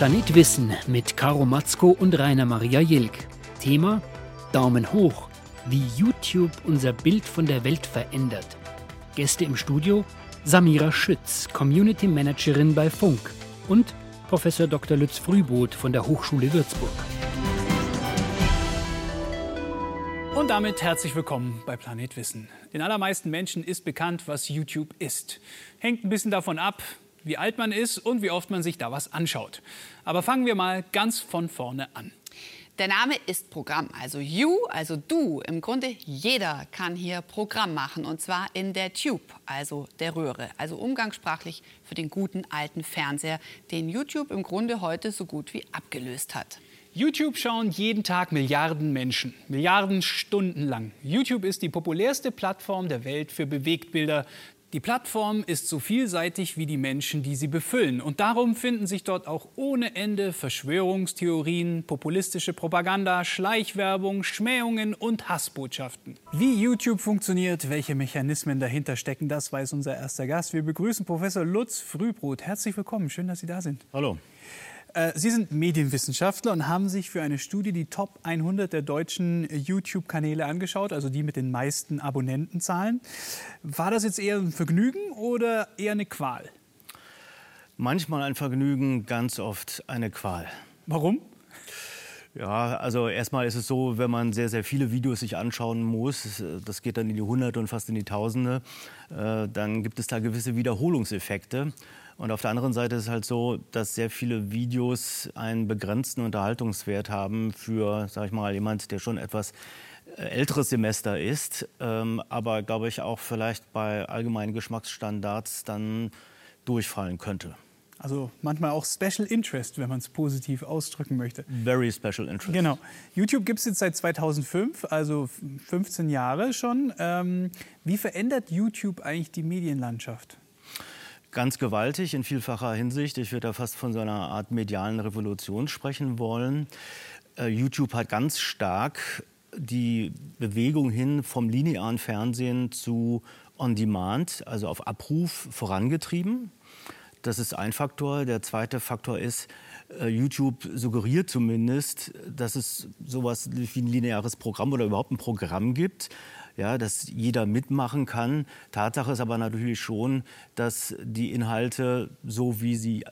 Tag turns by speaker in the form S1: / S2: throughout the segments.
S1: Planet Wissen mit Caro Matzko und Rainer Maria Jilk. Thema Daumen hoch, wie YouTube unser Bild von der Welt verändert. Gäste im Studio Samira Schütz, Community Managerin bei Funk und Professor Dr. Lutz Frühboot von der Hochschule Würzburg.
S2: Und damit herzlich willkommen bei Planet Wissen. Den allermeisten Menschen ist bekannt, was YouTube ist. Hängt ein bisschen davon ab, wie alt man ist und wie oft man sich da was anschaut. Aber fangen wir mal ganz von vorne an.
S3: Der Name ist Programm, also You, also du. Im Grunde jeder kann hier Programm machen und zwar in der Tube, also der Röhre, also umgangssprachlich für den guten alten Fernseher, den YouTube im Grunde heute so gut wie abgelöst hat.
S2: YouTube schauen jeden Tag Milliarden Menschen, Milliarden Stunden lang. YouTube ist die populärste Plattform der Welt für Bewegtbilder, die Plattform ist so vielseitig wie die Menschen, die sie befüllen. Und darum finden sich dort auch ohne Ende Verschwörungstheorien, populistische Propaganda, Schleichwerbung, Schmähungen und Hassbotschaften. Wie YouTube funktioniert, welche Mechanismen dahinter stecken, das weiß unser erster Gast. Wir begrüßen Professor Lutz Frühbrot. Herzlich willkommen, schön, dass Sie da sind.
S4: Hallo.
S2: Äh, Sie sind Medienwissenschaftler und haben sich für eine Studie die Top 100 der deutschen YouTube-Kanäle angeschaut, also die mit den meisten Abonnentenzahlen. War das jetzt eher ein Vergnügen oder eher eine Qual?
S4: Manchmal ein Vergnügen, ganz oft eine Qual.
S2: Warum?
S4: Ja, also erstmal ist es so, wenn man sehr, sehr viele Videos sich anschauen muss, das geht dann in die Hunderte und fast in die Tausende, äh, dann gibt es da gewisse Wiederholungseffekte. Und auf der anderen Seite ist es halt so, dass sehr viele Videos einen begrenzten Unterhaltungswert haben für, sag ich mal, jemand, der schon etwas äh, älteres Semester ist, ähm, aber glaube ich auch vielleicht bei allgemeinen Geschmacksstandards dann durchfallen könnte.
S2: Also manchmal auch Special Interest, wenn man es positiv ausdrücken möchte.
S4: Very Special Interest.
S2: Genau. YouTube gibt es jetzt seit 2005, also 15 Jahre schon. Ähm, wie verändert YouTube eigentlich die Medienlandschaft?
S4: Ganz gewaltig in vielfacher Hinsicht. Ich würde da fast von so einer Art medialen Revolution sprechen wollen. Äh, YouTube hat ganz stark die Bewegung hin vom linearen Fernsehen zu On-Demand, also auf Abruf, vorangetrieben. Das ist ein Faktor. Der zweite Faktor ist, äh, YouTube suggeriert zumindest, dass es sowas wie ein lineares Programm oder überhaupt ein Programm gibt, ja, dass jeder mitmachen kann. Tatsache ist aber natürlich schon, dass die Inhalte, so wie sie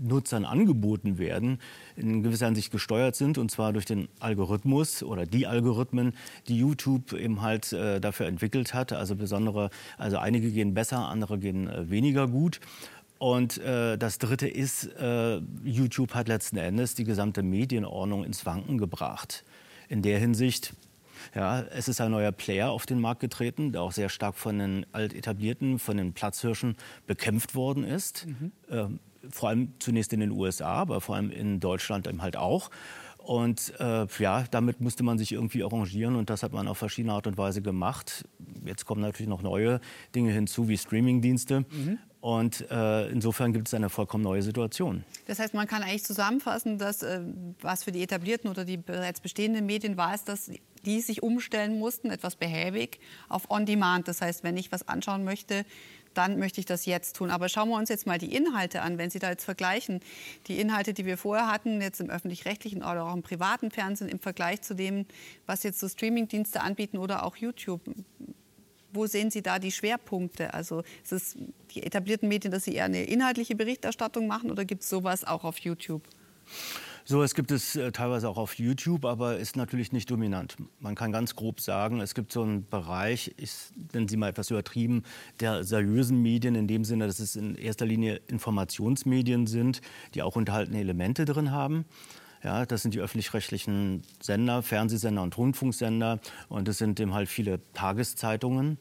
S4: Nutzern angeboten werden, in gewisser Hinsicht gesteuert sind und zwar durch den Algorithmus oder die Algorithmen, die YouTube eben halt äh, dafür entwickelt hat. Also besondere, also einige gehen besser, andere gehen äh, weniger gut. Und äh, das Dritte ist, äh, YouTube hat letzten Endes die gesamte Medienordnung ins Wanken gebracht. In der Hinsicht ja, es ist ein neuer Player auf den Markt getreten, der auch sehr stark von den altetablierten, von den Platzhirschen bekämpft worden ist. Mhm. Ähm, vor allem zunächst in den USA, aber vor allem in Deutschland eben halt auch. Und äh, ja, damit musste man sich irgendwie arrangieren und das hat man auf verschiedene Art und Weise gemacht. Jetzt kommen natürlich noch neue Dinge hinzu, wie Streamingdienste. Mhm. Und äh, insofern gibt es eine vollkommen neue Situation.
S3: Das heißt, man kann eigentlich zusammenfassen, dass äh, was für die etablierten oder die bereits bestehenden Medien war, ist, dass die sich umstellen mussten, etwas behäbig, auf On-Demand. Das heißt, wenn ich was anschauen möchte, dann möchte ich das jetzt tun. Aber schauen wir uns jetzt mal die Inhalte an, wenn Sie da jetzt vergleichen. Die Inhalte, die wir vorher hatten, jetzt im öffentlich-rechtlichen oder auch im privaten Fernsehen, im Vergleich zu dem, was jetzt so Streamingdienste anbieten oder auch YouTube. Wo sehen Sie da die Schwerpunkte? Also ist es die etablierten Medien, dass sie eher eine inhaltliche Berichterstattung machen oder gibt es sowas auch auf YouTube?
S4: So, es gibt es äh, teilweise auch auf YouTube, aber ist natürlich nicht dominant. Man kann ganz grob sagen, es gibt so einen Bereich, ich nenne sie mal etwas übertrieben, der seriösen Medien, in dem Sinne, dass es in erster Linie Informationsmedien sind, die auch unterhaltene Elemente drin haben. Ja, das sind die öffentlich-rechtlichen Sender, Fernsehsender und Rundfunksender. Und es sind eben halt viele Tageszeitungen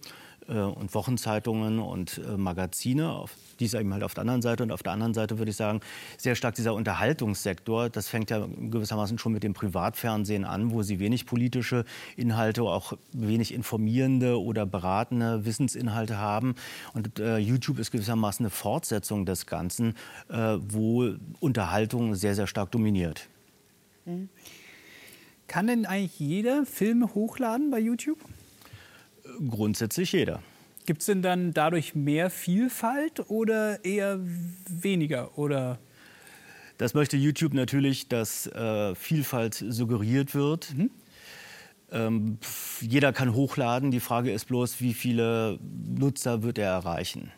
S4: äh, und Wochenzeitungen und äh, Magazine. Auf, dies eben halt auf der anderen Seite. Und auf der anderen Seite würde ich sagen, sehr stark dieser Unterhaltungssektor. Das fängt ja gewissermaßen schon mit dem Privatfernsehen an, wo sie wenig politische Inhalte, auch wenig informierende oder beratende Wissensinhalte haben. Und äh, YouTube ist gewissermaßen eine Fortsetzung des Ganzen, äh, wo Unterhaltung sehr, sehr stark dominiert.
S2: Mhm. Kann denn eigentlich jeder Filme hochladen bei YouTube?
S4: Grundsätzlich jeder.
S2: Gibt es denn dann dadurch mehr Vielfalt oder eher weniger? Oder?
S4: Das möchte YouTube natürlich, dass äh, Vielfalt suggeriert wird. Mhm. Ähm, jeder kann hochladen. Die Frage ist bloß, wie viele Nutzer wird er erreichen?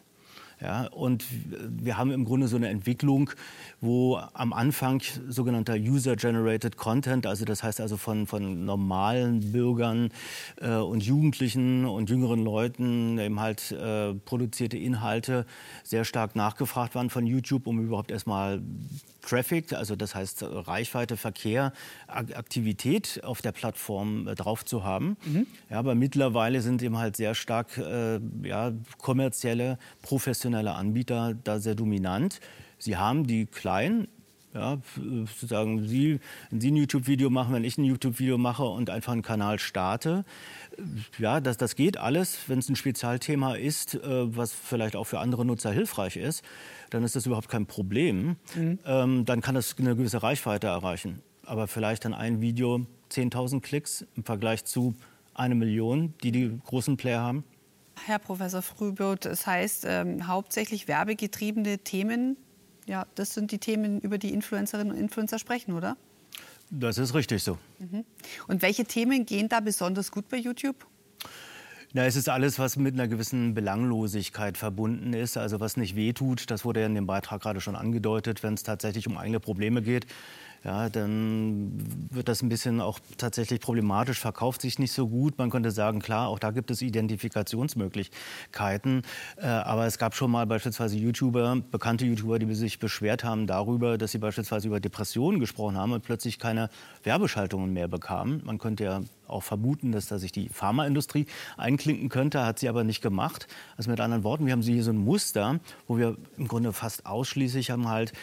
S4: Ja, und wir haben im Grunde so eine Entwicklung, wo am Anfang sogenannter User-Generated Content, also das heißt also von, von normalen Bürgern äh, und Jugendlichen und jüngeren Leuten eben halt äh, produzierte Inhalte sehr stark nachgefragt waren von YouTube, um überhaupt erstmal Traffic, also das heißt Reichweite, Verkehr, Aktivität auf der Plattform äh, drauf zu haben. Mhm. Ja, aber mittlerweile sind eben halt sehr stark äh, ja, kommerzielle, professionelle Anbieter da sehr dominant. Sie haben die kleinen ja, sozusagen Sie, wenn Sie ein YouTube-Video machen, wenn ich ein YouTube-Video mache und einfach einen Kanal starte, ja, das, das geht alles, wenn es ein Spezialthema ist, äh, was vielleicht auch für andere Nutzer hilfreich ist dann ist das überhaupt kein Problem. Mhm. Ähm, dann kann das eine gewisse Reichweite erreichen. Aber vielleicht dann ein Video 10.000 Klicks im Vergleich zu eine Million, die die großen Player haben.
S3: Herr Professor Frühbot, das heißt ähm, hauptsächlich werbegetriebene Themen. Ja, das sind die Themen, über die Influencerinnen und Influencer sprechen, oder?
S4: Das ist richtig so.
S3: Mhm. Und welche Themen gehen da besonders gut bei YouTube?
S4: Na, es ist alles, was mit einer gewissen Belanglosigkeit verbunden ist, also was nicht wehtut. Das wurde ja in dem Beitrag gerade schon angedeutet, wenn es tatsächlich um eigene Probleme geht ja, dann wird das ein bisschen auch tatsächlich problematisch, verkauft sich nicht so gut. Man könnte sagen, klar, auch da gibt es Identifikationsmöglichkeiten. Äh, aber es gab schon mal beispielsweise YouTuber, bekannte YouTuber, die sich beschwert haben darüber, dass sie beispielsweise über Depressionen gesprochen haben und plötzlich keine Werbeschaltungen mehr bekamen. Man könnte ja auch vermuten, dass da sich die Pharmaindustrie einklinken könnte, hat sie aber nicht gemacht. Also mit anderen Worten, wir haben hier so ein Muster, wo wir im Grunde fast ausschließlich haben halt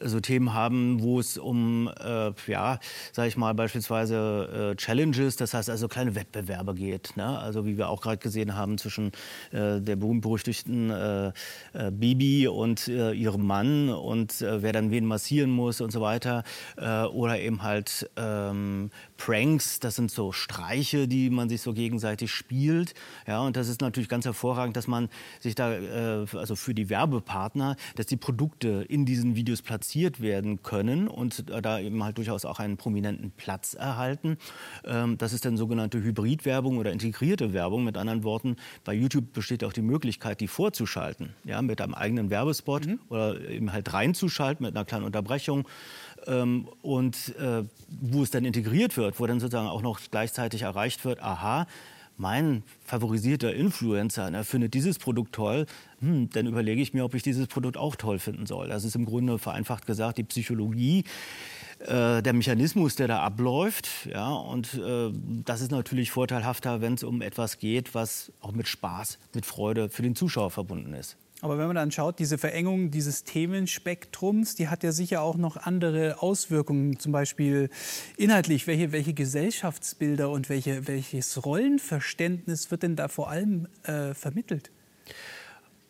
S4: so Themen haben, wo es um, äh, ja, sag ich mal, beispielsweise äh, Challenges, das heißt also kleine Wettbewerbe geht. Ne? Also wie wir auch gerade gesehen haben zwischen äh, der berühmt-berüchtigten äh, äh, Bibi und äh, ihrem Mann und wer dann wen massieren muss und so weiter. oder eben halt ähm, Pranks, das sind so Streiche, die man sich so gegenseitig spielt. Ja, und das ist natürlich ganz hervorragend, dass man sich da, also für die Werbepartner, dass die Produkte in diesen Videos platzieren platziert werden können und da eben halt durchaus auch einen prominenten Platz erhalten. Ähm, das ist dann sogenannte Hybridwerbung oder integrierte Werbung. Mit anderen Worten, bei YouTube besteht auch die Möglichkeit, die vorzuschalten, ja, mit einem eigenen Werbespot mhm. oder eben halt reinzuschalten mit einer kleinen Unterbrechung. Ähm, und äh, wo es dann integriert wird, wo dann sozusagen auch noch gleichzeitig erreicht wird, aha, mein favorisierter Influencer ne, findet dieses Produkt toll, hm, dann überlege ich mir, ob ich dieses Produkt auch toll finden soll. Das ist im Grunde vereinfacht gesagt die Psychologie, äh, der Mechanismus, der da abläuft. Ja, und äh, das ist natürlich vorteilhafter, wenn es um etwas geht, was auch mit Spaß, mit Freude für den Zuschauer verbunden ist.
S2: Aber wenn man dann schaut, diese Verengung dieses Themenspektrums, die hat ja sicher auch noch andere Auswirkungen, zum Beispiel inhaltlich. Welche, welche Gesellschaftsbilder und welche, welches Rollenverständnis wird denn da vor allem äh, vermittelt?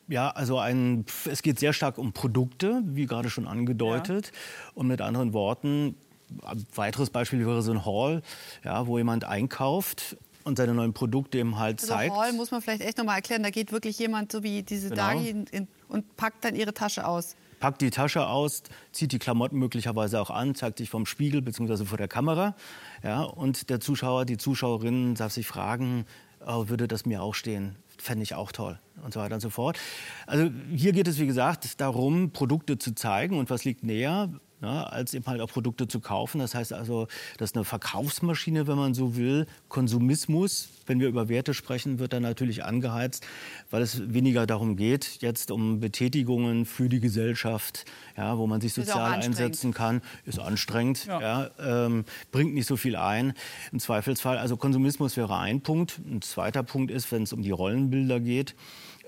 S4: Ja, also ein, es geht sehr stark um Produkte, wie gerade schon angedeutet. Ja. Und mit anderen Worten, ein weiteres Beispiel wäre so ein Hall, ja, wo jemand einkauft und seine neuen Produkte eben halt also zeigt.
S3: Hall muss man vielleicht echt noch mal erklären. Da geht wirklich jemand so wie diese genau. Dagi und packt dann ihre Tasche aus.
S4: Packt die Tasche aus, zieht die Klamotten möglicherweise auch an, zeigt sich vom Spiegel bzw. vor der Kamera. Ja, und der Zuschauer, die Zuschauerin darf sich fragen, oh, würde das mir auch stehen? Fände ich auch toll und so weiter und so fort. Also hier geht es, wie gesagt, darum, Produkte zu zeigen und was liegt näher, ja, als eben halt auch Produkte zu kaufen. Das heißt also, das ist eine Verkaufsmaschine, wenn man so will. Konsumismus, wenn wir über Werte sprechen, wird dann natürlich angeheizt, weil es weniger darum geht, jetzt um Betätigungen für die Gesellschaft, ja, wo man sich sozial einsetzen kann. Ist anstrengend, ja. ja ähm, bringt nicht so viel ein. Im Zweifelsfall, also Konsumismus wäre ein Punkt. Ein zweiter Punkt ist, wenn es um die Rollenbilder geht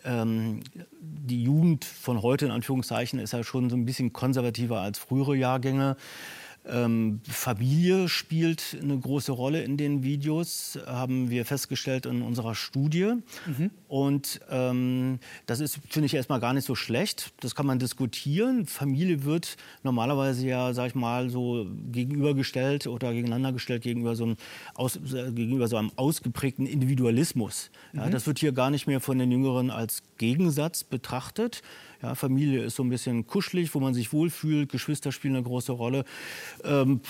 S4: ähm, die Jugend von heute in Anführungszeichen ist ja schon so ein bisschen konservativer als frühere Jahrgänge. Ähm, Familie spielt eine große Rolle in den Videos, haben wir festgestellt in unserer Studie. Mhm. Und ähm, das ist, finde ich, erstmal gar nicht so schlecht. Das kann man diskutieren. Familie wird normalerweise ja, sag ich mal, so gegenübergestellt oder gegeneinander gestellt gegenüber so einem, aus, gegenüber so einem ausgeprägten Individualismus. Ja, mhm. Das wird hier gar nicht mehr von den Jüngeren als Gegensatz betrachtet. Ja, Familie ist so ein bisschen kuschelig, wo man sich wohlfühlt. Geschwister spielen eine große Rolle. Ähm,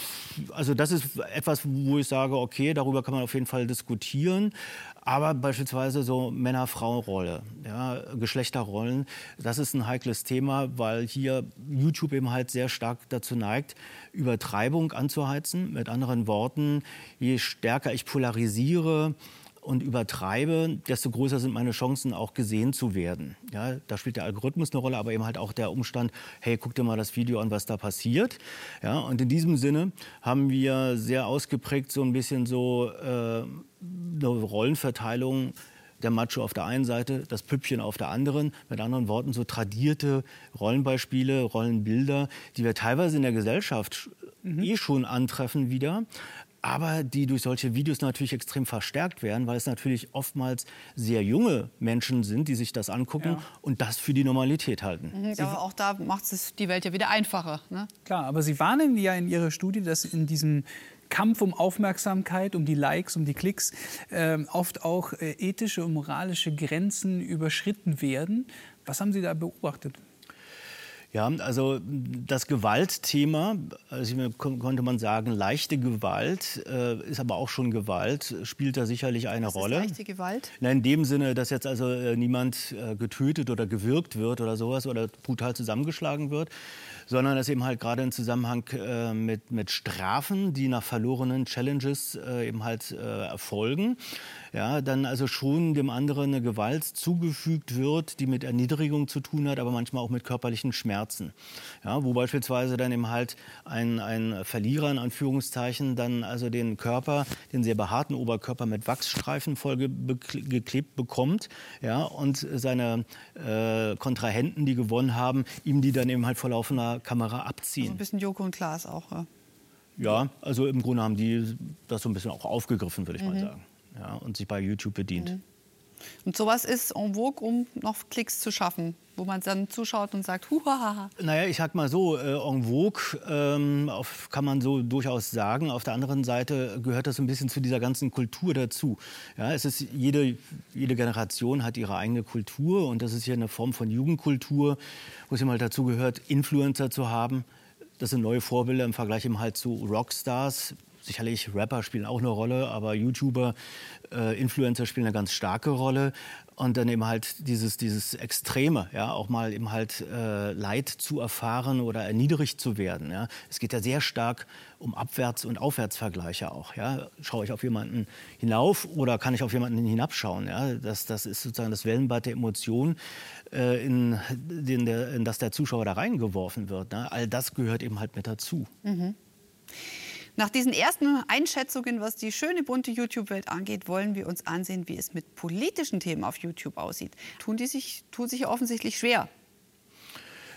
S4: also das ist etwas, wo ich sage, okay, darüber kann man auf jeden Fall diskutieren. Aber beispielsweise so Männer-Frau-Rolle, ja, Geschlechterrollen, das ist ein heikles Thema, weil hier YouTube eben halt sehr stark dazu neigt, Übertreibung anzuheizen. Mit anderen Worten, je stärker ich polarisiere, und übertreibe, desto größer sind meine Chancen, auch gesehen zu werden. Ja, da spielt der Algorithmus eine Rolle, aber eben halt auch der Umstand, hey, guck dir mal das Video an, was da passiert. Ja, und in diesem Sinne haben wir sehr ausgeprägt so ein bisschen so äh, eine Rollenverteilung der Macho auf der einen Seite, das Püppchen auf der anderen. Mit anderen Worten, so tradierte Rollenbeispiele, Rollenbilder, die wir teilweise in der Gesellschaft mhm. eh schon antreffen wieder, aber die durch solche Videos natürlich extrem verstärkt werden, weil es natürlich oftmals sehr junge Menschen sind, die sich das angucken ja. und das für die Normalität halten.
S3: Mhm, aber auch da macht es die Welt ja wieder einfacher. Ne?
S2: Klar, aber Sie warnen ja in Ihrer Studie, dass in diesem Kampf um Aufmerksamkeit, um die Likes, um die Klicks, äh, oft auch äh, ethische und moralische Grenzen überschritten werden. Was haben Sie da beobachtet?
S4: Ja, also das Gewaltthema, also konnte man sagen, leichte Gewalt äh, ist aber auch schon Gewalt, spielt da sicherlich eine
S3: Was
S4: Rolle.
S3: Ist leichte Gewalt?
S4: Na, in dem Sinne, dass jetzt also äh, niemand äh, getötet oder gewürgt wird oder sowas oder brutal zusammengeschlagen wird, sondern dass eben halt gerade im Zusammenhang äh, mit, mit Strafen, die nach verlorenen Challenges äh, eben halt äh, erfolgen, ja, dann also schon dem anderen eine Gewalt zugefügt wird, die mit Erniedrigung zu tun hat, aber manchmal auch mit körperlichen Schmerzen. Ja, wo beispielsweise dann eben halt ein, ein Verlierer in Anführungszeichen dann also den Körper, den sehr behaarten Oberkörper mit Wachsstreifen vollgeklebt bekommt ja, und seine äh, Kontrahenten, die gewonnen haben, ihm die dann eben halt vor laufender Kamera abziehen. Also
S3: ein bisschen Joko und Klaas auch. Ja.
S4: ja, also im Grunde haben die das so ein bisschen auch aufgegriffen, würde ich mhm. mal sagen. Ja, und sich bei YouTube bedient. Mhm.
S3: Und sowas ist en vogue, um noch Klicks zu schaffen, wo man dann zuschaut und sagt, huhaha.
S4: Naja, ich sag mal so, äh, en vogue ähm, auf, kann man so durchaus sagen. Auf der anderen Seite gehört das ein bisschen zu dieser ganzen Kultur dazu. Ja, es ist jede, jede Generation hat ihre eigene Kultur und das ist hier eine Form von Jugendkultur, wo es immer dazu gehört, Influencer zu haben. Das sind neue Vorbilder im Vergleich eben halt zu Rockstars, Sicherlich Rapper spielen auch eine Rolle, aber YouTuber, äh, Influencer spielen eine ganz starke Rolle. Und dann eben halt dieses, dieses Extreme, ja, auch mal eben halt äh, Leid zu erfahren oder erniedrigt zu werden. Ja. Es geht ja sehr stark um Abwärts- und Aufwärtsvergleiche auch. Ja. Schaue ich auf jemanden hinauf oder kann ich auf jemanden hinabschauen? Ja. Das, das ist sozusagen das Wellenbad der Emotionen, äh, in, der, in das der Zuschauer da reingeworfen wird. Ne. All das gehört eben halt mit dazu.
S3: Mhm. Nach diesen ersten Einschätzungen, was die schöne bunte YouTube-Welt angeht, wollen wir uns ansehen, wie es mit politischen Themen auf YouTube aussieht. Tun die sich, tun sich offensichtlich schwer.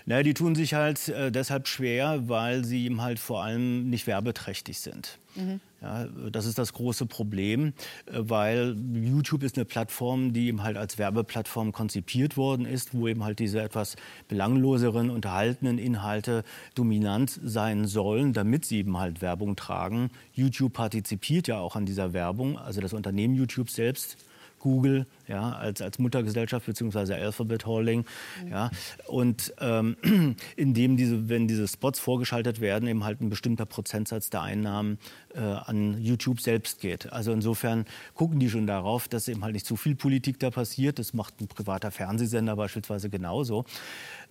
S4: Naja, die tun sich halt äh, deshalb schwer, weil sie eben halt vor allem nicht werbeträchtig sind. Mhm. Ja, das ist das große Problem, äh, weil YouTube ist eine Plattform, die eben halt als Werbeplattform konzipiert worden ist, wo eben halt diese etwas belangloseren, unterhaltenen Inhalte dominant sein sollen, damit sie eben halt Werbung tragen. YouTube partizipiert ja auch an dieser Werbung, also das Unternehmen YouTube selbst Google ja, als, als Muttergesellschaft bzw. Alphabet Holding. Mhm. Ja, und ähm, indem diese, wenn diese Spots vorgeschaltet werden, eben halt ein bestimmter Prozentsatz der Einnahmen äh, an YouTube selbst geht. Also insofern gucken die schon darauf, dass eben halt nicht zu viel Politik da passiert. Das macht ein privater Fernsehsender beispielsweise genauso.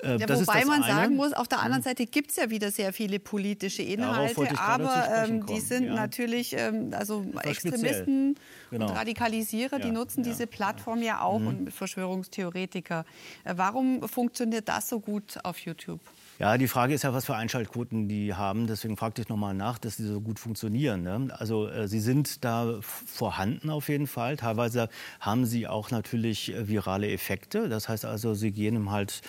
S3: Äh, ja, wobei man eine. sagen muss, auf der anderen Seite gibt es ja wieder sehr viele politische Inhalte, aber ähm, die sind natürlich ähm, also Extremisten genau. und Radikalisierer, die nutzen diese Plattform ja auch mhm. und Verschwörungstheoretiker. Äh, warum funktioniert das so gut auf YouTube?
S4: Ja, die Frage ist ja, was für Einschaltquoten die haben. Deswegen fragte ich nochmal nach, dass die so gut funktionieren. Ne? Also äh, sie sind da vorhanden auf jeden Fall. Teilweise haben sie auch natürlich äh, virale Effekte. Das heißt also, sie gehen halt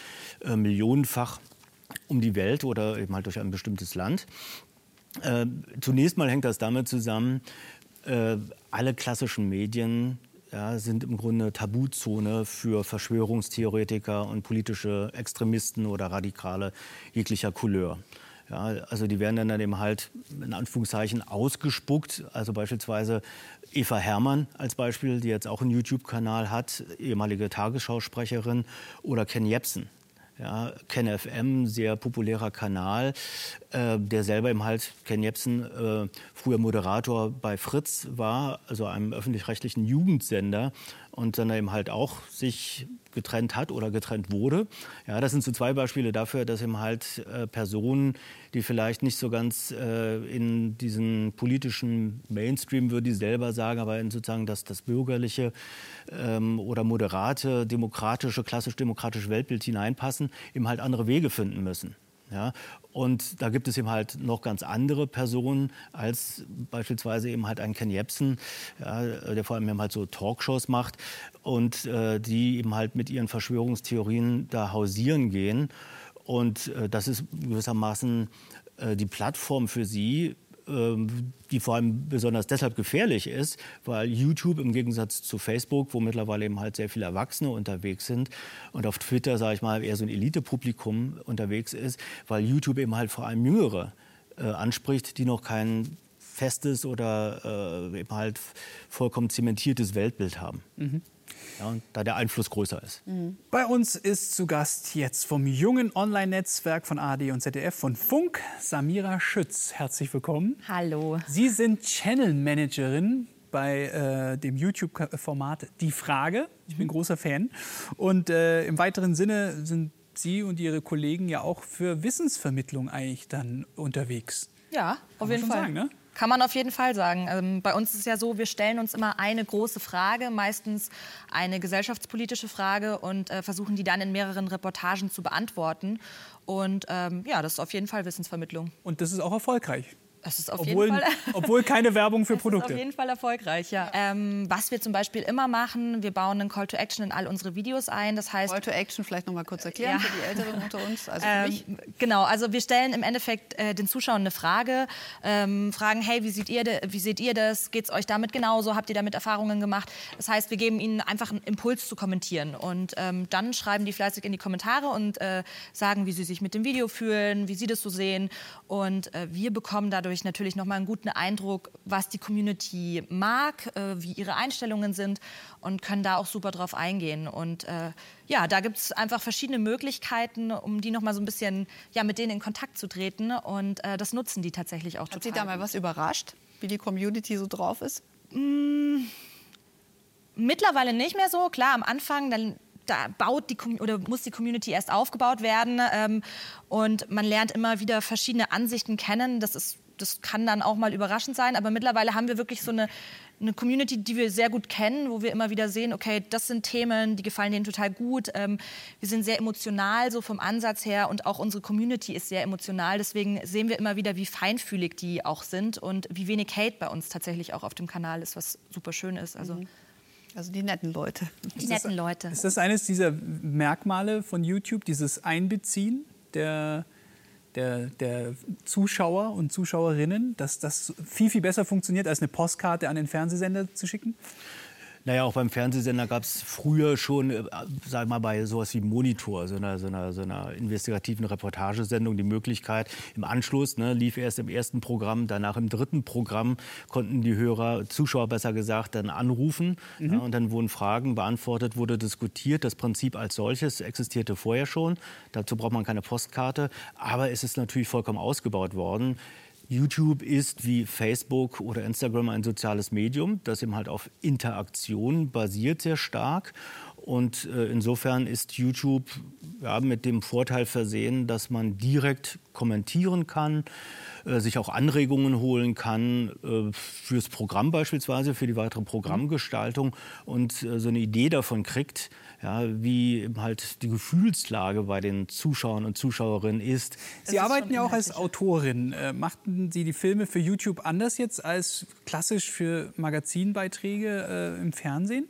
S4: äh, millionenfach um die Welt oder eben halt durch ein bestimmtes Land. Äh, zunächst mal hängt das damit zusammen, äh, alle klassischen Medien ja, sind im Grunde Tabuzone für Verschwörungstheoretiker und politische Extremisten oder Radikale jeglicher Couleur. Ja, also die werden dann eben halt in Anführungszeichen ausgespuckt. Also beispielsweise Eva Herrmann als Beispiel, die jetzt auch einen YouTube-Kanal hat, ehemalige Tagesschausprecherin, oder Ken Jebsen, Ja, Ken FM, sehr populärer Kanal, äh, der selber eben halt, Ken Jebsen, äh, früher Moderator bei Fritz war, also einem öffentlich-rechtlichen Jugendsender und dann eben halt auch sich getrennt hat oder getrennt wurde. Ja, das sind so zwei Beispiele dafür, dass eben halt äh, Personen, die vielleicht nicht so ganz äh, in diesen politischen Mainstream, würde ich selber sagen, aber in sozusagen das, das bürgerliche ähm, oder moderate, demokratische, klassisch-demokratische Weltbild hineinpassen, eben halt andere Wege finden müssen. Ja, und da gibt es eben halt noch ganz andere Personen als beispielsweise eben halt ein Ken Jebsen, ja, der vor allem eben halt so Talkshows macht und äh, die eben halt mit ihren Verschwörungstheorien da hausieren gehen. Und äh, das ist gewissermaßen äh, die Plattform für sie, die vor allem besonders deshalb gefährlich ist, weil YouTube im Gegensatz zu Facebook, wo mittlerweile eben halt sehr viele Erwachsene unterwegs sind und auf Twitter, sage ich mal, eher so ein Elitepublikum unterwegs ist, weil YouTube eben halt vor allem Jüngere äh, anspricht, die noch kein festes oder äh, eben halt vollkommen zementiertes Weltbild haben. Mhm. Ja, da der Einfluss größer ist.
S2: Mhm. Bei uns ist zu Gast jetzt vom jungen Online-Netzwerk von ARD und ZDF von Funk Samira Schütz. Herzlich willkommen.
S5: Hallo.
S2: Sie sind Channel Managerin bei äh, dem YouTube-Format Die Frage. Ich bin mhm. großer Fan. Und äh, im weiteren Sinne sind Sie und Ihre Kollegen ja auch für Wissensvermittlung eigentlich dann unterwegs.
S5: Ja, auf jeden Fall. Sagen, ne? Kann man auf jeden Fall sagen. Ähm, bei uns ist es ja so, wir stellen uns immer eine große Frage, meistens eine gesellschaftspolitische Frage und äh, versuchen die dann in mehreren Reportagen zu beantworten. Und ähm, ja, das ist auf jeden Fall Wissensvermittlung.
S2: Und das ist auch erfolgreich.
S5: Es ist auf
S2: obwohl,
S5: jeden Fall.
S2: obwohl keine Werbung für Produkte.
S5: Ist auf jeden Fall erfolgreich, ja. Ähm, was wir zum Beispiel immer machen, wir bauen einen Call to Action in all unsere Videos ein. Das heißt.
S3: Call to Action vielleicht noch mal kurz erklären ja. für die Älteren unter uns.
S5: Also ähm, genau, also wir stellen im Endeffekt äh, den Zuschauern eine Frage, ähm, fragen, hey, wie seht ihr, wie seht ihr das? Geht es euch damit genauso? Habt ihr damit Erfahrungen gemacht? Das heißt, wir geben ihnen einfach einen Impuls zu kommentieren und ähm, dann schreiben die fleißig in die Kommentare und äh, sagen, wie sie sich mit dem Video fühlen, wie sie das so sehen und äh, wir bekommen dadurch natürlich noch mal einen guten Eindruck, was die Community mag, äh, wie ihre Einstellungen sind und können da auch super drauf eingehen. Und äh, ja, da gibt es einfach verschiedene Möglichkeiten, um die noch mal so ein bisschen ja, mit denen in Kontakt zu treten. Und äh, das nutzen die tatsächlich auch
S3: Hat total. Hat Sie da mal was überrascht, wie die Community so drauf ist?
S5: Mmh, mittlerweile nicht mehr so. Klar, am Anfang, dann da baut die oder muss die Community erst aufgebaut werden ähm, und man lernt immer wieder verschiedene Ansichten kennen. Das ist das kann dann auch mal überraschend sein. Aber mittlerweile haben wir wirklich so eine, eine Community, die wir sehr gut kennen, wo wir immer wieder sehen, okay, das sind Themen, die gefallen denen total gut. Ähm, wir sind sehr emotional so vom Ansatz her und auch unsere Community ist sehr emotional. Deswegen sehen wir immer wieder, wie feinfühlig die auch sind und wie wenig Hate bei uns tatsächlich auch auf dem Kanal ist, was super schön ist. Also, mhm.
S3: Also die netten Leute.
S5: Die netten Leute.
S2: Ist das eines dieser Merkmale von YouTube, dieses Einbeziehen der der, der Zuschauer und Zuschauerinnen, dass das viel, viel besser funktioniert, als eine Postkarte an den Fernsehsender zu schicken?
S4: Naja, auch beim Fernsehsender gab es früher schon, äh, sag mal, bei sowas wie Monitor, so einer, so einer, so einer investigativen Reportagesendung, die Möglichkeit, im Anschluss, ne, lief erst im ersten Programm, danach im dritten Programm, konnten die Hörer, Zuschauer besser gesagt, dann anrufen. Mhm. Ja, und dann wurden Fragen beantwortet, wurde diskutiert. Das Prinzip als solches existierte vorher schon. Dazu braucht man keine Postkarte. Aber es ist natürlich vollkommen ausgebaut worden. YouTube ist wie Facebook oder Instagram ein soziales Medium, das eben halt auf Interaktion basiert sehr stark. Und äh, insofern ist YouTube ja, mit dem Vorteil versehen, dass man direkt kommentieren kann, äh, sich auch Anregungen holen kann äh, fürs Programm beispielsweise, für die weitere Programmgestaltung und so eine Idee davon kriegt, ja, wie halt die Gefühlslage bei den Zuschauern und Zuschauerinnen ist.
S2: Sie ist arbeiten ja auch als Autorin. Äh, machten Sie die Filme für YouTube anders jetzt als klassisch für Magazinbeiträge äh, im Fernsehen?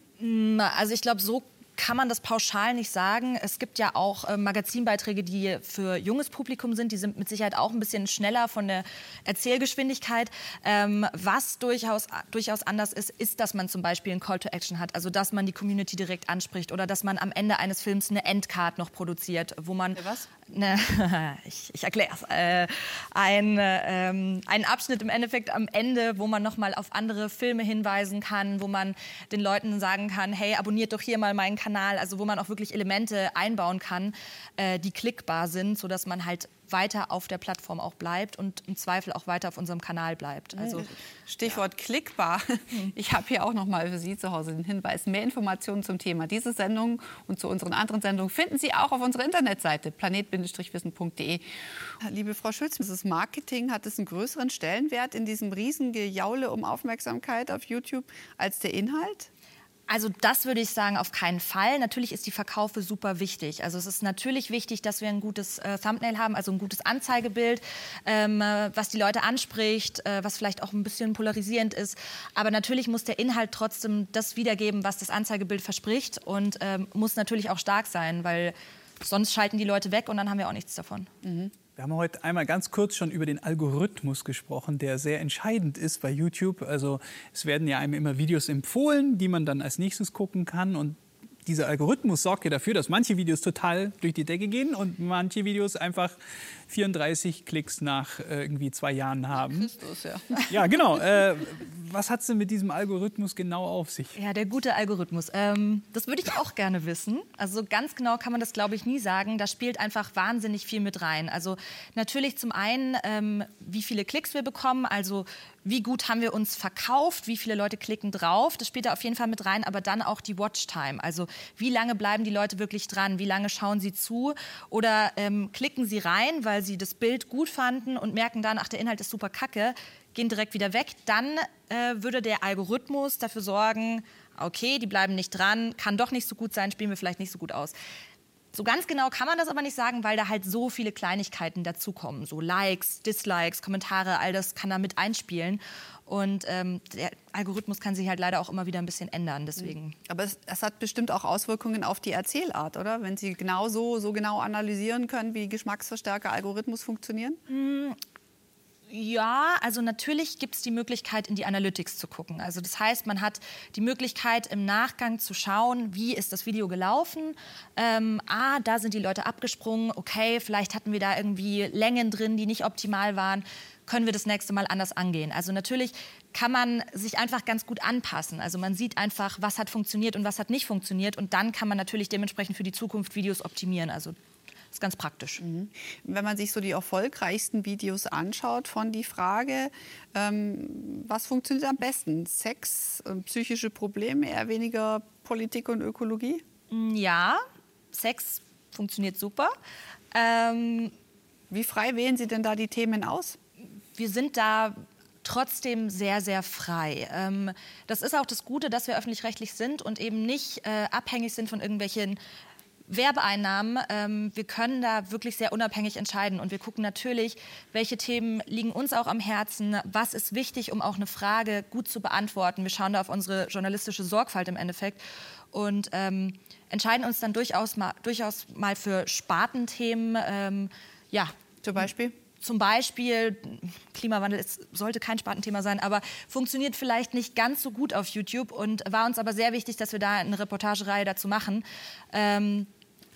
S5: Also ich glaube, so kann man das pauschal nicht sagen. Es gibt ja auch äh, Magazinbeiträge, die für junges Publikum sind. Die sind mit Sicherheit auch ein bisschen schneller von der Erzählgeschwindigkeit. Ähm, was durchaus, durchaus anders ist, ist, dass man zum Beispiel einen Call to Action hat. Also, dass man die Community direkt anspricht oder dass man am Ende eines Films eine Endcard noch produziert, wo man
S3: was?
S5: Ne, ich, ich erkläre es, äh, ein, ähm, ein Abschnitt im Endeffekt am Ende, wo man nochmal auf andere Filme hinweisen kann, wo man den Leuten sagen kann, hey, abonniert doch hier mal meinen Kanal, also wo man auch wirklich Elemente einbauen kann, äh, die klickbar sind, sodass man halt weiter auf der Plattform auch bleibt und im Zweifel auch weiter auf unserem Kanal bleibt. Also,
S3: Stichwort ja. klickbar. Ich habe hier auch noch mal für Sie zu Hause den Hinweis. Mehr Informationen zum Thema dieser Sendung und zu unseren anderen Sendungen finden Sie auch auf unserer Internetseite planet-wissen.de. Liebe Frau Schütz, das Marketing hat es einen größeren Stellenwert in diesem riesen Gejaule um Aufmerksamkeit auf YouTube als der Inhalt?
S5: Also das würde ich sagen, auf keinen Fall. Natürlich ist die Verkaufe super wichtig. Also es ist natürlich wichtig, dass wir ein gutes äh, Thumbnail haben, also ein gutes Anzeigebild, ähm, äh, was die Leute anspricht, äh, was vielleicht auch ein bisschen polarisierend ist. Aber natürlich muss der Inhalt trotzdem das wiedergeben, was das Anzeigebild verspricht und ähm, muss natürlich auch stark sein, weil sonst schalten die Leute weg und dann haben wir auch nichts davon.
S2: Mhm. Wir haben heute einmal ganz kurz schon über den Algorithmus gesprochen, der sehr entscheidend ist bei YouTube. Also es werden ja einem immer Videos empfohlen, die man dann als nächstes gucken kann. Und dieser Algorithmus sorgt ja dafür, dass manche Videos total durch die Decke gehen und manche Videos einfach 34 Klicks nach äh, irgendwie zwei Jahren haben. Christus, ja. Ja, genau. Äh, was hat es denn mit diesem Algorithmus genau auf sich?
S5: Ja, der gute Algorithmus. Ähm, das würde ich auch gerne wissen. Also ganz genau kann man das, glaube ich, nie sagen. Da spielt einfach wahnsinnig viel mit rein. Also natürlich zum einen, ähm, wie viele Klicks wir bekommen. Also wie gut haben wir uns verkauft, wie viele Leute klicken drauf. Das spielt da auf jeden Fall mit rein. Aber dann auch die Watchtime. Also wie lange bleiben die Leute wirklich dran? Wie lange schauen sie zu? Oder ähm, klicken sie rein, weil sie das Bild gut fanden und merken dann, ach, der Inhalt ist super kacke gehen direkt wieder weg. Dann äh, würde der Algorithmus dafür sorgen, okay, die bleiben nicht dran, kann doch nicht so gut sein, spielen wir vielleicht nicht so gut aus. So ganz genau kann man das aber nicht sagen, weil da halt so viele Kleinigkeiten dazukommen. So Likes, Dislikes, Kommentare, all das kann da mit einspielen. Und ähm, der Algorithmus kann sich halt leider auch immer wieder ein bisschen ändern. Deswegen.
S3: Aber es, es, hat bestimmt auch Auswirkungen auf die Erzählart, oder? Wenn Sie genau so, so genau analysieren können, wie Geschmacksverstärker Algorithmus funktionieren?
S5: Mm, ja, also natürlich gibt es die Möglichkeit, in die Analytics zu gucken. Also das heißt, man hat die Möglichkeit, im Nachgang zu schauen, wie ist das Video gelaufen. Ähm, ah, da sind die Leute abgesprungen. Okay, vielleicht hatten wir da irgendwie Längen drin, die nicht optimal waren. Können wir das nächste Mal anders angehen? Also natürlich kann man sich einfach ganz gut anpassen. Also man sieht einfach, was hat funktioniert und was hat nicht funktioniert. Und dann kann man natürlich dementsprechend für die Zukunft Videos optimieren. Also das ist ganz praktisch. Mhm.
S3: Wenn man sich so die erfolgreichsten Videos anschaut von die Frage, ähm, was funktioniert am besten? Sex, äh, psychische Probleme, eher weniger Politik und Ökologie?
S5: Mm, ja, Sex funktioniert super. Ähm,
S3: Wie frei wählen Sie denn da die Themen aus?
S5: Wir sind da trotzdem sehr, sehr frei. Ähm, das ist auch das Gute, dass wir öffentlich-rechtlich sind und eben nicht äh, abhängig sind von irgendwelchen Werbeeinnahmen. Ähm, wir können da wirklich sehr unabhängig entscheiden und wir gucken natürlich, welche Themen liegen uns auch am Herzen, was ist wichtig, um auch eine Frage gut zu beantworten. Wir schauen da auf unsere journalistische Sorgfalt im Endeffekt und ähm, entscheiden uns dann durchaus mal, durchaus mal für Spartenthemen. Ähm, ja.
S3: Zum Beispiel?
S5: zum Beispiel, Klimawandel ist, sollte kein Spartenthema sein, aber funktioniert vielleicht nicht ganz so gut auf YouTube und war uns aber sehr wichtig, dass wir da eine Reportagereihe dazu machen. Ähm,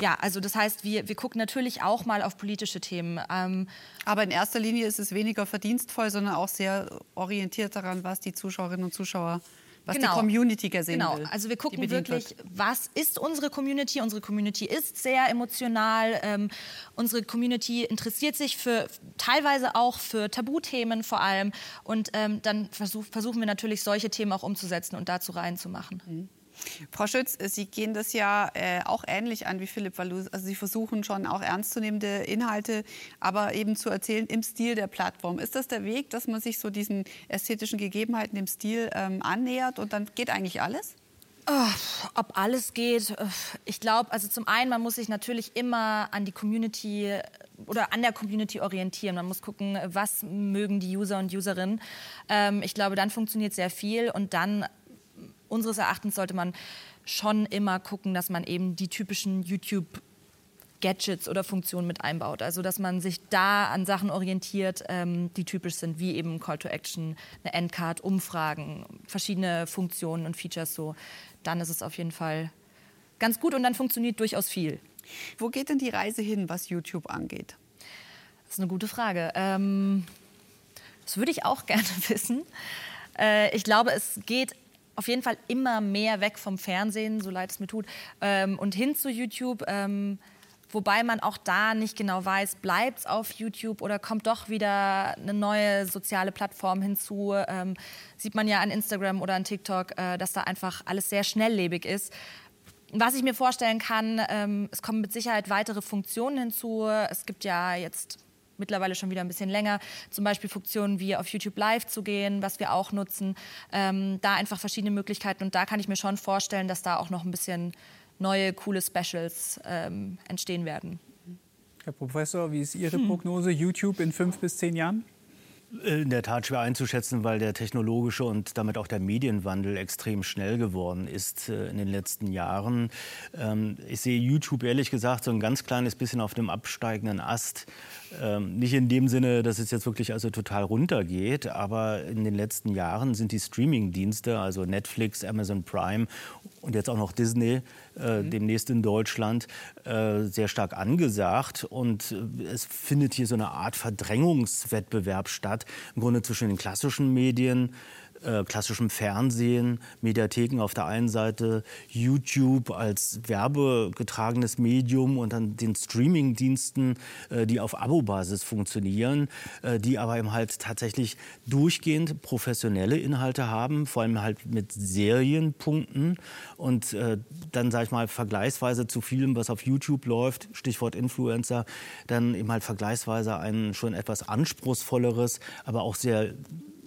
S5: ja, also das heißt, wir, wir gucken natürlich auch mal auf politische Themen. Ähm,
S3: Aber in erster Linie ist es weniger verdienstvoll, sondern auch sehr orientiert daran, was die Zuschauerinnen und Zuschauer was genau. die Community gesehen
S5: genau.
S3: will.
S5: Also wir gucken wirklich, wird. was ist unsere Community? Unsere Community ist sehr emotional. Ähm, unsere Community interessiert sich für teilweise auch für Tabuthemen vor allem. Und ähm, dann versuch, versuchen wir natürlich solche Themen auch umzusetzen und dazu reinzumachen. Mhm.
S3: Frau Schütz, Sie gehen das ja äh, auch ähnlich an wie Philipp Wallus. Also Sie versuchen schon auch ernstzunehmende Inhalte, aber eben zu erzählen im Stil der Plattform. Ist das der Weg, dass man sich so diesen ästhetischen Gegebenheiten im Stil ähm, annähert und dann geht eigentlich alles?
S5: Ob alles geht, ich glaube, also zum einen, man muss sich natürlich immer an die Community äh, oder an der Community orientieren. Man muss gucken, was mögen die User und Userinnen. Ähm, ich glaube, dann funktioniert sehr viel und dann unseres Erachtens sollte man schon immer gucken, dass man eben die typischen YouTube Gadgets oder Funktionen mit einbaut. Also dass man sich da an Sachen orientiert, ähm, die typisch sind, wie eben Call to Action, eine Endcard, Umfragen, verschiedene Funktionen und Features so. Dann ist es auf jeden Fall ganz gut und dann funktioniert durchaus viel.
S3: Wo geht denn die Reise hin, was YouTube angeht?
S5: Das ist eine gute Frage. Ähm, das würde ich auch gerne wissen. Äh, ich glaube, es geht auf jeden Fall immer mehr weg vom Fernsehen, so leid es mir tut, ähm, und hin zu YouTube. Ähm, wobei man auch da nicht genau weiß, bleibt es auf YouTube oder kommt doch wieder eine neue soziale Plattform hinzu. Ähm, sieht man ja an Instagram oder an TikTok, äh, dass da einfach alles sehr schnelllebig ist. Was ich mir vorstellen kann, ähm, es kommen mit Sicherheit weitere Funktionen hinzu. Es gibt ja jetzt mittlerweile schon wieder ein bisschen länger, zum Beispiel Funktionen wie auf YouTube Live zu gehen, was wir auch nutzen. Ähm, da einfach verschiedene Möglichkeiten und da kann ich mir schon vorstellen, dass da auch noch ein bisschen neue, coole Specials ähm, entstehen werden.
S2: Herr Professor, wie ist Ihre Prognose? YouTube in fünf bis zehn Jahren?
S4: In der Tat schwer einzuschätzen, weil der technologische und damit auch der Medienwandel extrem schnell geworden ist äh, in den letzten Jahren. Ähm, ich sehe YouTube ehrlich gesagt so ein ganz kleines bisschen auf dem absteigenden Ast. Ähm, nicht in dem Sinne, dass es jetzt wirklich also total runtergeht, aber in den letzten Jahren sind die Streaming-Dienste, also Netflix, Amazon Prime und jetzt auch noch Disney, äh, mhm. demnächst in Deutschland, äh, sehr stark angesagt. Und äh, es findet hier so eine Art Verdrängungswettbewerb statt, im Grunde zwischen den klassischen Medien, äh, klassischem Fernsehen, Mediatheken auf der einen Seite, YouTube als werbegetragenes Medium und dann den Streamingdiensten, äh, die auf Abo-Basis funktionieren, äh, die aber eben halt tatsächlich durchgehend professionelle Inhalte haben, vor allem halt mit Serienpunkten und dann sage ich mal vergleichsweise zu vielem, was auf YouTube läuft, Stichwort Influencer, dann eben halt vergleichsweise ein schon etwas anspruchsvolleres, aber auch sehr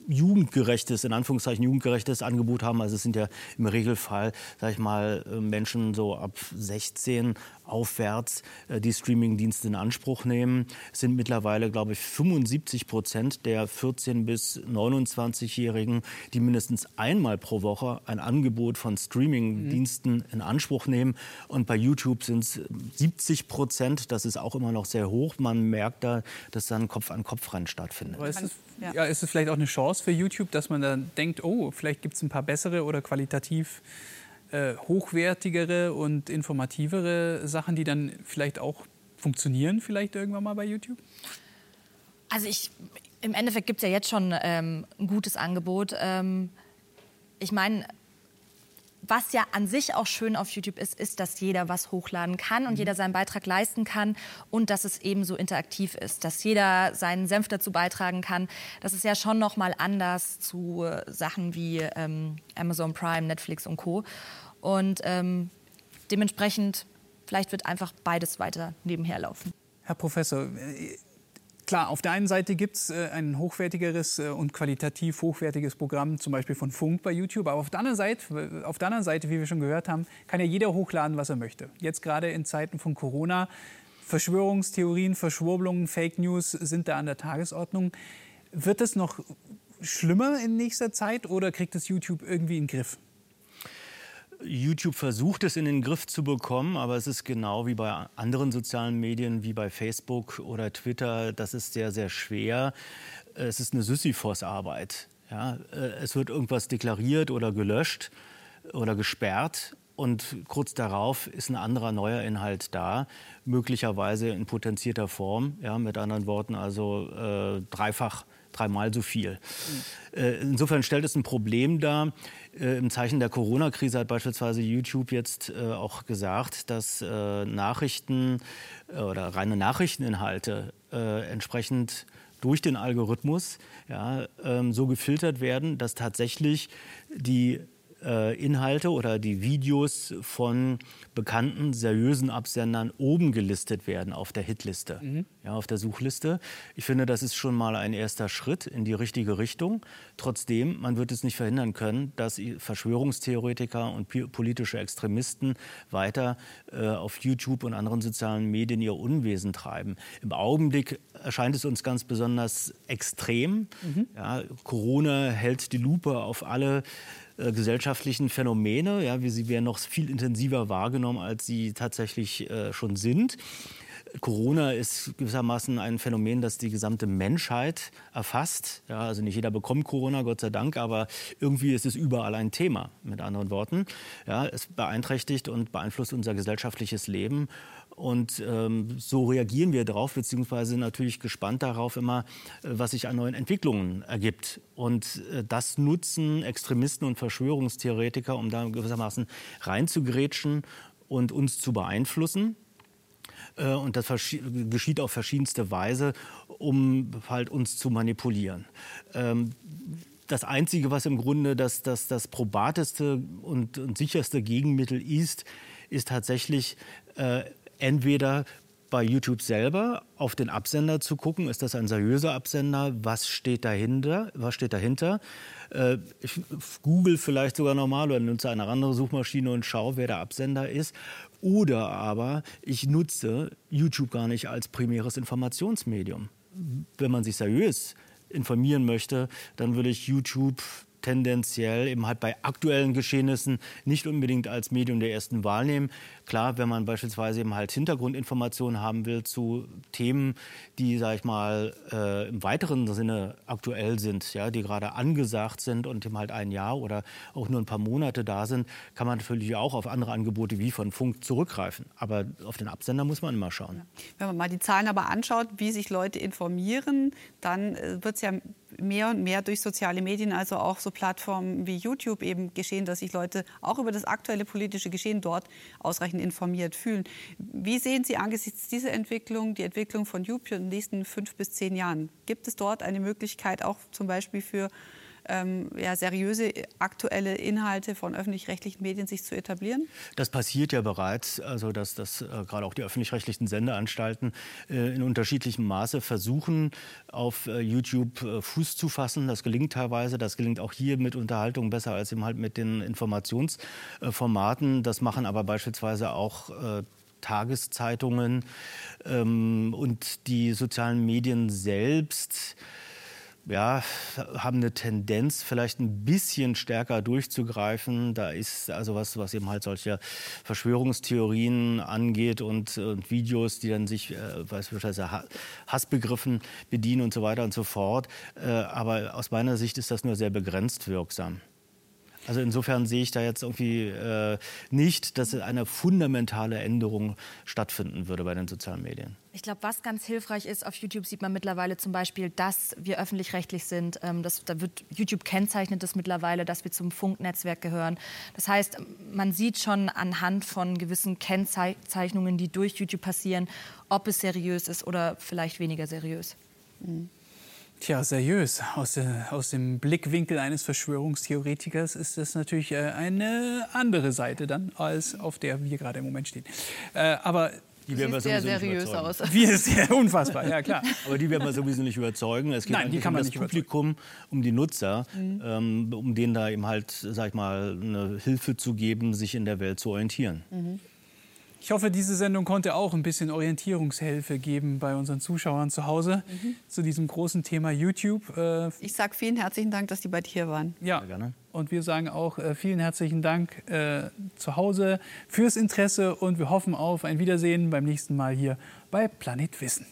S4: jugendgerechtes, in Anführungszeichen jugendgerechtes Angebot haben. Also es sind ja im Regelfall, sag ich mal, äh, Menschen so ab 16 aufwärts, äh, die Streamingdienste in Anspruch nehmen. Es sind mittlerweile, glaube ich, 75 Prozent der 14- bis 29-Jährigen, die mindestens einmal pro Woche ein Angebot von Streamingdiensten mhm. in Anspruch nehmen. Und bei YouTube sind es 70 Prozent. Das ist auch immer noch sehr hoch. Man merkt da, dass dann Kopf-an-Kopf-Rennen stattfindet.
S2: Aber ist es, ja. ja, ist es vielleicht auch eine Chance für YouTube, dass man dann denkt, oh, vielleicht gibt es ein paar bessere oder qualitativ äh, hochwertigere und informativere Sachen, die dann vielleicht auch funktionieren, vielleicht irgendwann mal bei YouTube?
S5: Also ich, im Endeffekt gibt es ja jetzt schon ähm, ein gutes Angebot. Ähm, ich meine, was ja an sich auch schön auf YouTube ist, ist, dass jeder was hochladen kann und mhm. jeder seinen Beitrag leisten kann und dass es eben so interaktiv ist, dass jeder seinen Senf dazu beitragen kann. Das ist ja schon noch mal anders zu äh, Sachen wie ähm, Amazon Prime, Netflix und Co. Und ähm, dementsprechend vielleicht wird einfach beides weiter nebenher laufen.
S2: Herr Professor, äh, Klar, auf der einen Seite gibt es äh, ein hochwertigeres äh, und qualitativ hochwertiges Programm, zum Beispiel von Funk bei YouTube. Aber auf der, anderen Seite, auf der anderen Seite, wie wir schon gehört haben, kann ja jeder hochladen, was er möchte. Jetzt gerade in Zeiten von Corona, Verschwörungstheorien, Verschwurbelungen, Fake News sind da an der Tagesordnung. Wird es noch schlimmer in nächster Zeit oder kriegt es YouTube irgendwie in den Griff?
S4: YouTube versucht es in den Griff zu bekommen, aber es ist genau wie bei anderen sozialen Medien, wie bei Facebook oder Twitter, das ist sehr, sehr schwer. Es ist eine Sisyphos-Arbeit. Ja, es wird irgendwas deklariert oder gelöscht oder gesperrt und kurz darauf ist ein anderer neuer Inhalt da, möglicherweise in potenzierter Form, ja, mit anderen Worten also äh, dreifach dreimal so viel. Äh, insofern stellt es ein Problem dar. Äh, Im Zeichen der Corona-Krise hat beispielsweise YouTube jetzt äh, auch gesagt, dass Nachrichten oder reine Nachrichteninhalte entsprechend durch den Algorithmus ja, ähm, so gefiltert werden, dass tatsächlich die äh, Inhalte oder die Videos von bekannten, seriösen Absendern oben gelistet werden auf der Hitliste, mhm. ja, auf der Suchliste. Ich finde, das ist schon mal ein erster Schritt in die richtige Richtung. Trotzdem, man wird es nicht verhindern können, dass Verschwörungstheoretiker und politische Extremisten weiter äh, auf YouTube und anderen sozialen Medien ihr Unwesen treiben. Im Augenblick erscheint es uns ganz besonders extrem. Mhm. Ja, Corona hält die Lupe auf alle äh, gesellschaftlichen Phänomene, ja, wie sie werden noch viel intensiver wahrgenommen, als sie tatsächlich äh, schon sind. Corona ist gewissermaßen ein Phänomen, das die gesamte Menschheit erfasst. Ja, also nicht jeder bekommt Corona, Gott sei Dank, aber irgendwie ist es überall ein Thema, mit anderen Worten. Ja, es beeinträchtigt und beeinflusst unser gesellschaftliches Leben. Und ähm, so reagieren wir darauf, beziehungsweise natürlich gespannt darauf immer, äh, was sich an neuen Entwicklungen ergibt. Und äh, das nutzen Extremisten und Verschwörungstheoretiker, um da gewissermaßen reinzugrätschen und uns zu beeinflussen. Äh, und das geschieht auf verschiedenste Weise, um halt uns zu manipulieren. Ähm, das Einzige, was im Grunde das, das, das probateste und, und sicherste Gegenmittel ist, ist tatsächlich äh, entweder bei YouTube selber auf den Absender zu gucken, ist das ein seriöser Absender, was steht dahinter, was steht dahinter. Äh, ich google vielleicht sogar normal oder nutze eine andere Suchmaschine und schaue, wer der Absender ist. Oder aber ich nutze YouTube gar nicht als primäres Informationsmedium. Wenn man sich seriös informieren möchte, dann würde ich YouTube tendenziell eben halt bei aktuellen Geschehnissen nicht unbedingt als Medium der ersten Wahl nehmen. Klar, wenn man beispielsweise eben halt Hintergrundinformationen haben will zu Themen, die, sag ich mal, äh, im weiteren Sinne aktuell sind, ja, die gerade angesagt sind und eben halt ein Jahr oder auch nur ein paar Monate da sind, kann man natürlich auch auf andere Angebote wie von Funk zurückgreifen. Aber auf den Absender muss man immer schauen.
S3: Wenn man mal die Zahlen aber anschaut, wie sich Leute informieren, dann äh, wird es ja mehr und mehr durch soziale Medien, also auch so Plattformen wie YouTube eben geschehen, dass sich Leute auch über das aktuelle politische Geschehen dort ausreichend informiert fühlen. Wie sehen Sie angesichts dieser Entwicklung, die Entwicklung von YouTube in den nächsten fünf bis zehn Jahren? Gibt es dort eine Möglichkeit auch zum Beispiel für ähm, ja, seriöse aktuelle Inhalte von öffentlich-rechtlichen Medien sich zu etablieren?
S4: Das passiert ja bereits, also dass, dass äh, gerade auch die öffentlich-rechtlichen Sendeanstalten äh, in unterschiedlichem Maße versuchen, auf äh, YouTube äh, Fuß zu fassen. Das gelingt teilweise, das gelingt auch hier mit Unterhaltung besser als eben halt mit den Informationsformaten. Das machen aber beispielsweise auch äh, Tageszeitungen ähm, und die sozialen Medien selbst ja, haben eine Tendenz, vielleicht ein bisschen stärker durchzugreifen. Da ist also was, was eben halt solche Verschwörungstheorien angeht und, und Videos, die dann sich äh, beispielsweise Hassbegriffen bedienen und so weiter und so fort. Äh, aber aus meiner Sicht ist das nur sehr begrenzt wirksam. Also insofern sehe ich da jetzt irgendwie äh, nicht, dass eine fundamentale Änderung stattfinden würde bei den sozialen Medien.
S5: Ich glaube, was ganz hilfreich ist, auf YouTube sieht man mittlerweile zum Beispiel, dass wir öffentlich-rechtlich sind. Ähm, das, da wird YouTube kennzeichnet das mittlerweile, dass wir zum Funknetzwerk gehören. Das heißt, man sieht schon anhand von gewissen Kennzeichnungen, die durch YouTube passieren, ob es seriös ist oder vielleicht weniger seriös.
S2: Mhm. Tja, seriös. Aus, der, aus, dem Blickwinkel eines Verschwörungstheoretikers ist das natürlich äh, eine andere Seite dann, als auf der wir gerade im Moment stehen. Äh, aber
S3: die werden wir sehr seriös aus.
S2: Wie ist sehr unfassbar, ja klar.
S4: Aber die werden wir sowieso nicht überzeugen. Es geht Nein, die kann man um das nicht Publikum, um die Nutzer, mhm. ähm, um denen da eben halt, sag ich mal, eine Hilfe zu geben, sich in der Welt zu orientieren. Mhm.
S2: Ich hoffe, diese Sendung konnte auch ein bisschen Orientierungshilfe geben bei unseren Zuschauern zu Hause mhm. zu diesem großen Thema YouTube.
S3: Äh, ich sage vielen herzlichen Dank, dass Sie bei dir hier waren.
S2: Ja, gerne. Und wir sagen auch äh, vielen herzlichen Dank äh, zu Hause fürs Interesse und wir hoffen auf ein Wiedersehen beim nächsten Mal hier bei Planet Wissen.